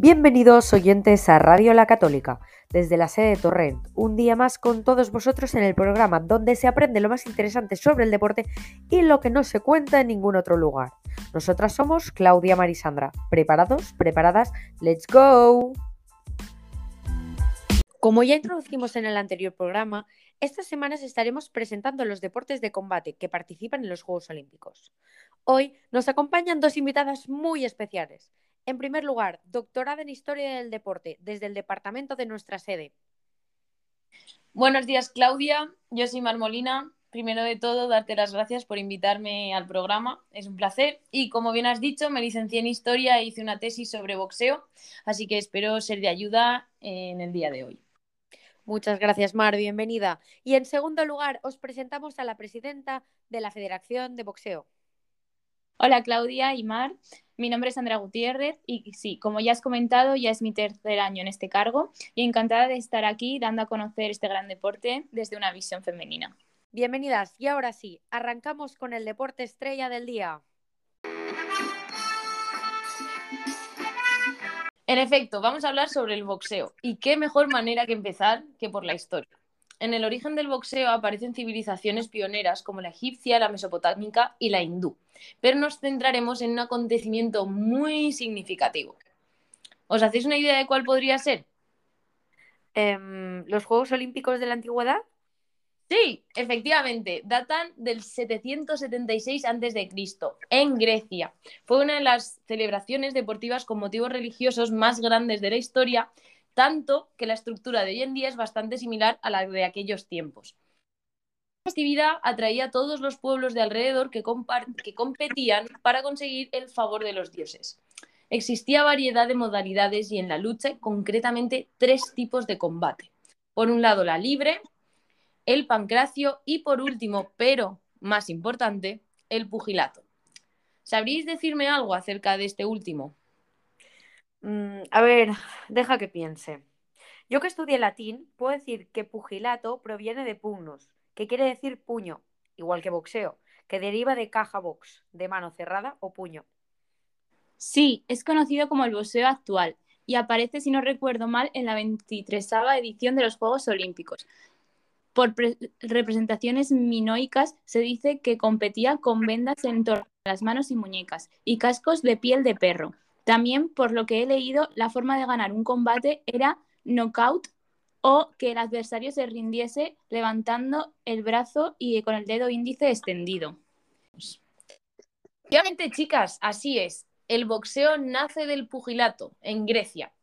Bienvenidos oyentes a Radio La Católica, desde la sede de Torrent, un día más con todos vosotros en el programa donde se aprende lo más interesante sobre el deporte y lo que no se cuenta en ningún otro lugar. Nosotras somos Claudia Marisandra. ¿Preparados? ¿Preparadas? ¡Let's go! Como ya introducimos en el anterior programa, estas semanas estaremos presentando los deportes de combate que participan en los Juegos Olímpicos. Hoy nos acompañan dos invitadas muy especiales. En primer lugar, doctorada en Historia del Deporte desde el departamento de nuestra sede. Buenos días, Claudia. Yo soy Marmolina. Primero de todo, darte las gracias por invitarme al programa. Es un placer. Y como bien has dicho, me licencié en Historia e hice una tesis sobre boxeo, así que espero ser de ayuda en el día de hoy. Muchas gracias, Mar. Bienvenida. Y en segundo lugar, os presentamos a la presidenta de la Federación de Boxeo. Hola, Claudia y Mar. Mi nombre es Andrea Gutiérrez y sí, como ya has comentado, ya es mi tercer año en este cargo y encantada de estar aquí dando a conocer este gran deporte desde una visión femenina. Bienvenidas y ahora sí, arrancamos con el deporte estrella del día. En efecto, vamos a hablar sobre el boxeo y qué mejor manera que empezar que por la historia. En el origen del boxeo aparecen civilizaciones pioneras como la egipcia, la mesopotámica y la hindú, pero nos centraremos en un acontecimiento muy significativo. ¿Os hacéis una idea de cuál podría ser? Em, ¿Los Juegos Olímpicos de la Antigüedad? Sí, efectivamente, datan del 776 a.C. en Grecia. Fue una de las celebraciones deportivas con motivos religiosos más grandes de la historia tanto que la estructura de hoy en día es bastante similar a la de aquellos tiempos. La festividad atraía a todos los pueblos de alrededor que, que competían para conseguir el favor de los dioses. Existía variedad de modalidades y en la lucha concretamente tres tipos de combate. Por un lado la libre, el pancracio y por último, pero más importante, el pugilato. ¿Sabríais decirme algo acerca de este último? Mm, a ver, deja que piense. Yo que estudié latín, puedo decir que pugilato proviene de pugnus, que quiere decir puño, igual que boxeo, que deriva de caja box, de mano cerrada o puño. Sí, es conocido como el boxeo actual y aparece, si no recuerdo mal, en la 23 edición de los Juegos Olímpicos. Por representaciones minoicas se dice que competía con vendas en torno a las manos y muñecas y cascos de piel de perro. También, por lo que he leído, la forma de ganar un combate era knockout o que el adversario se rindiese levantando el brazo y con el dedo índice extendido. Obviamente, chicas, así es. El boxeo nace del pugilato en Grecia.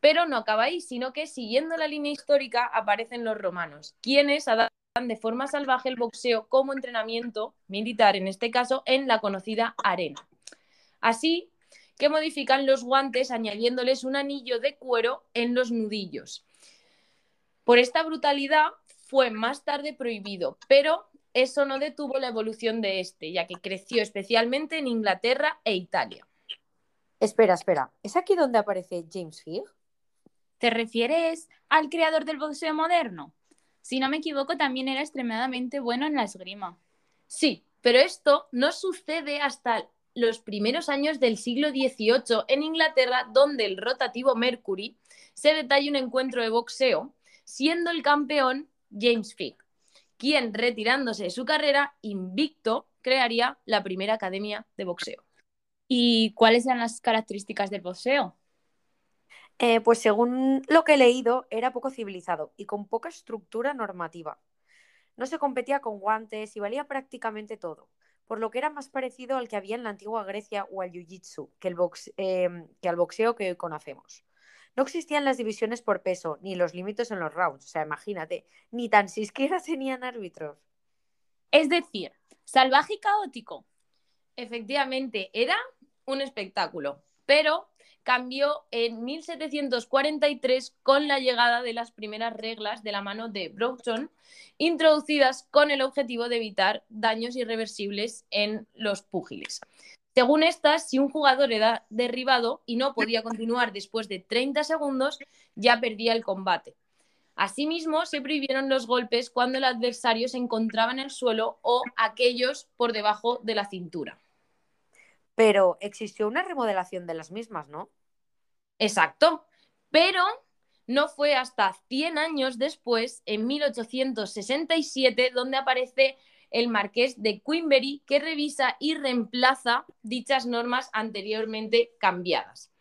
Pero no acaba ahí, sino que siguiendo la línea histórica aparecen los romanos, quienes adaptan de forma salvaje el boxeo como entrenamiento militar, en este caso en la conocida arena. Así, que modifican los guantes añadiéndoles un anillo de cuero en los nudillos. Por esta brutalidad fue más tarde prohibido, pero eso no detuvo la evolución de este, ya que creció especialmente en Inglaterra e Italia. Espera, espera, ¿es aquí donde aparece James Figg? ¿Te refieres al creador del boxeo moderno? Si no me equivoco, también era extremadamente bueno en la esgrima. Sí, pero esto no sucede hasta los primeros años del siglo XVIII en Inglaterra, donde el rotativo Mercury se detalla un encuentro de boxeo, siendo el campeón James Figg, quien, retirándose de su carrera, invicto, crearía la primera academia de boxeo. ¿Y cuáles eran las características del boxeo? Eh, pues según lo que he leído, era poco civilizado y con poca estructura normativa. No se competía con guantes y valía prácticamente todo por lo que era más parecido al que había en la antigua Grecia o al jiu-jitsu que, em, que al boxeo que hoy conocemos. No existían las divisiones por peso, ni los límites en los rounds, o sea, imagínate, ni tan siquiera tenían árbitros. Es decir, salvaje y caótico. Efectivamente, era un espectáculo, pero cambió en 1743 con la llegada de las primeras reglas de la mano de Broughton, introducidas con el objetivo de evitar daños irreversibles en los púgiles. Según estas, si un jugador era derribado y no podía continuar después de 30 segundos, ya perdía el combate. Asimismo, se prohibieron los golpes cuando el adversario se encontraba en el suelo o aquellos por debajo de la cintura. Pero existió una remodelación de las mismas, ¿no? Exacto. Pero no fue hasta 100 años después, en 1867, donde aparece el marqués de Queenberry, que revisa y reemplaza dichas normas anteriormente cambiadas.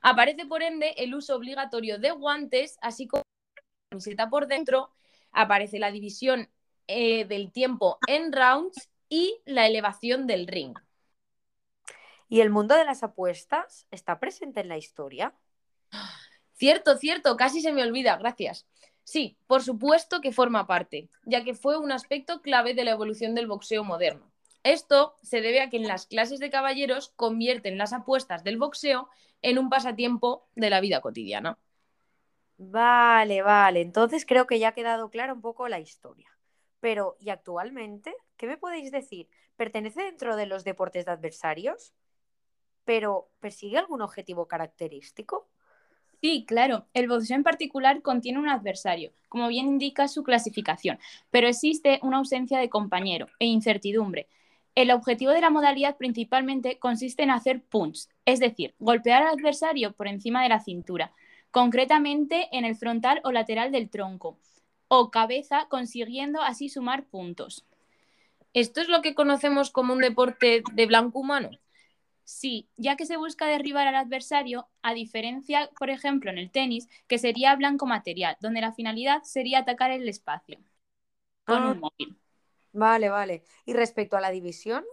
Aparece, por ende, el uso obligatorio de guantes, así como la camiseta por dentro, aparece la división eh, del tiempo en rounds y la elevación del ring. ¿Y el mundo de las apuestas está presente en la historia? Cierto, cierto, casi se me olvida, gracias. Sí, por supuesto que forma parte, ya que fue un aspecto clave de la evolución del boxeo moderno. Esto se debe a que en las clases de caballeros convierten las apuestas del boxeo en un pasatiempo de la vida cotidiana. Vale, vale. Entonces creo que ya ha quedado clara un poco la historia. Pero, ¿y actualmente? ¿Qué me podéis decir? ¿Pertenece dentro de los deportes de adversarios? ¿Pero persigue algún objetivo característico? Sí, claro. El boxeo en particular contiene un adversario, como bien indica su clasificación, pero existe una ausencia de compañero e incertidumbre. El objetivo de la modalidad principalmente consiste en hacer punch, es decir, golpear al adversario por encima de la cintura, concretamente en el frontal o lateral del tronco o cabeza, consiguiendo así sumar puntos. ¿Esto es lo que conocemos como un deporte de blanco humano? Sí, ya que se busca derribar al adversario, a diferencia, por ejemplo, en el tenis, que sería blanco material, donde la finalidad sería atacar el espacio con Ah. un móvil. Vale, vale. ¿Y respecto a la división?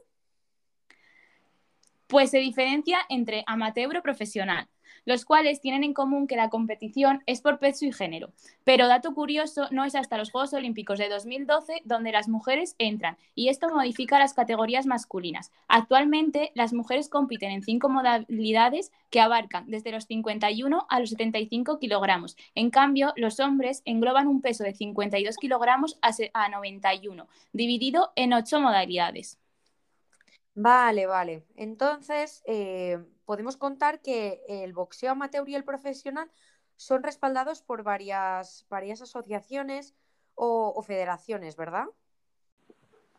Pues se diferencia entre amateur o profesional, los cuales tienen en común que la competición es por peso y género. Pero dato curioso, no es hasta los Juegos Olímpicos de 2012 donde las mujeres entran, y esto modifica las categorías masculinas. Actualmente, las mujeres compiten en cinco modalidades que abarcan desde los 51 a los 75 kilogramos. En cambio, los hombres engloban un peso de 52 kilogramos a se- a 91, dividido en ocho modalidades. Vale, vale. Entonces, eh, podemos contar que el boxeo amateur y el profesional son respaldados por varias, varias asociaciones o, o federaciones, ¿verdad?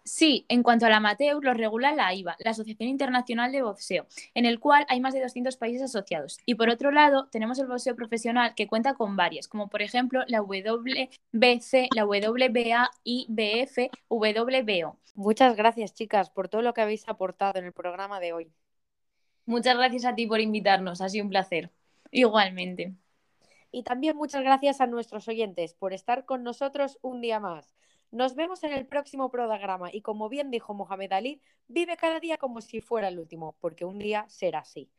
Sí, en cuanto al amateur, lo regula la IVA, la Asociación Internacional de Boxeo, en el cual hay más de 200 países asociados. Y por otro lado, tenemos el boxeo profesional que cuenta con varias, como por ejemplo la WBC, la WBA, IBF, WBO. Muchas gracias, chicas, por todo lo que habéis aportado en el programa de hoy. Muchas gracias a ti por invitarnos, ha sido un placer. Igualmente. Y también muchas gracias a nuestros oyentes por estar con nosotros un día más. Nos vemos en el próximo programa y como bien dijo Mohamed Ali, vive cada día como si fuera el último, porque un día será así.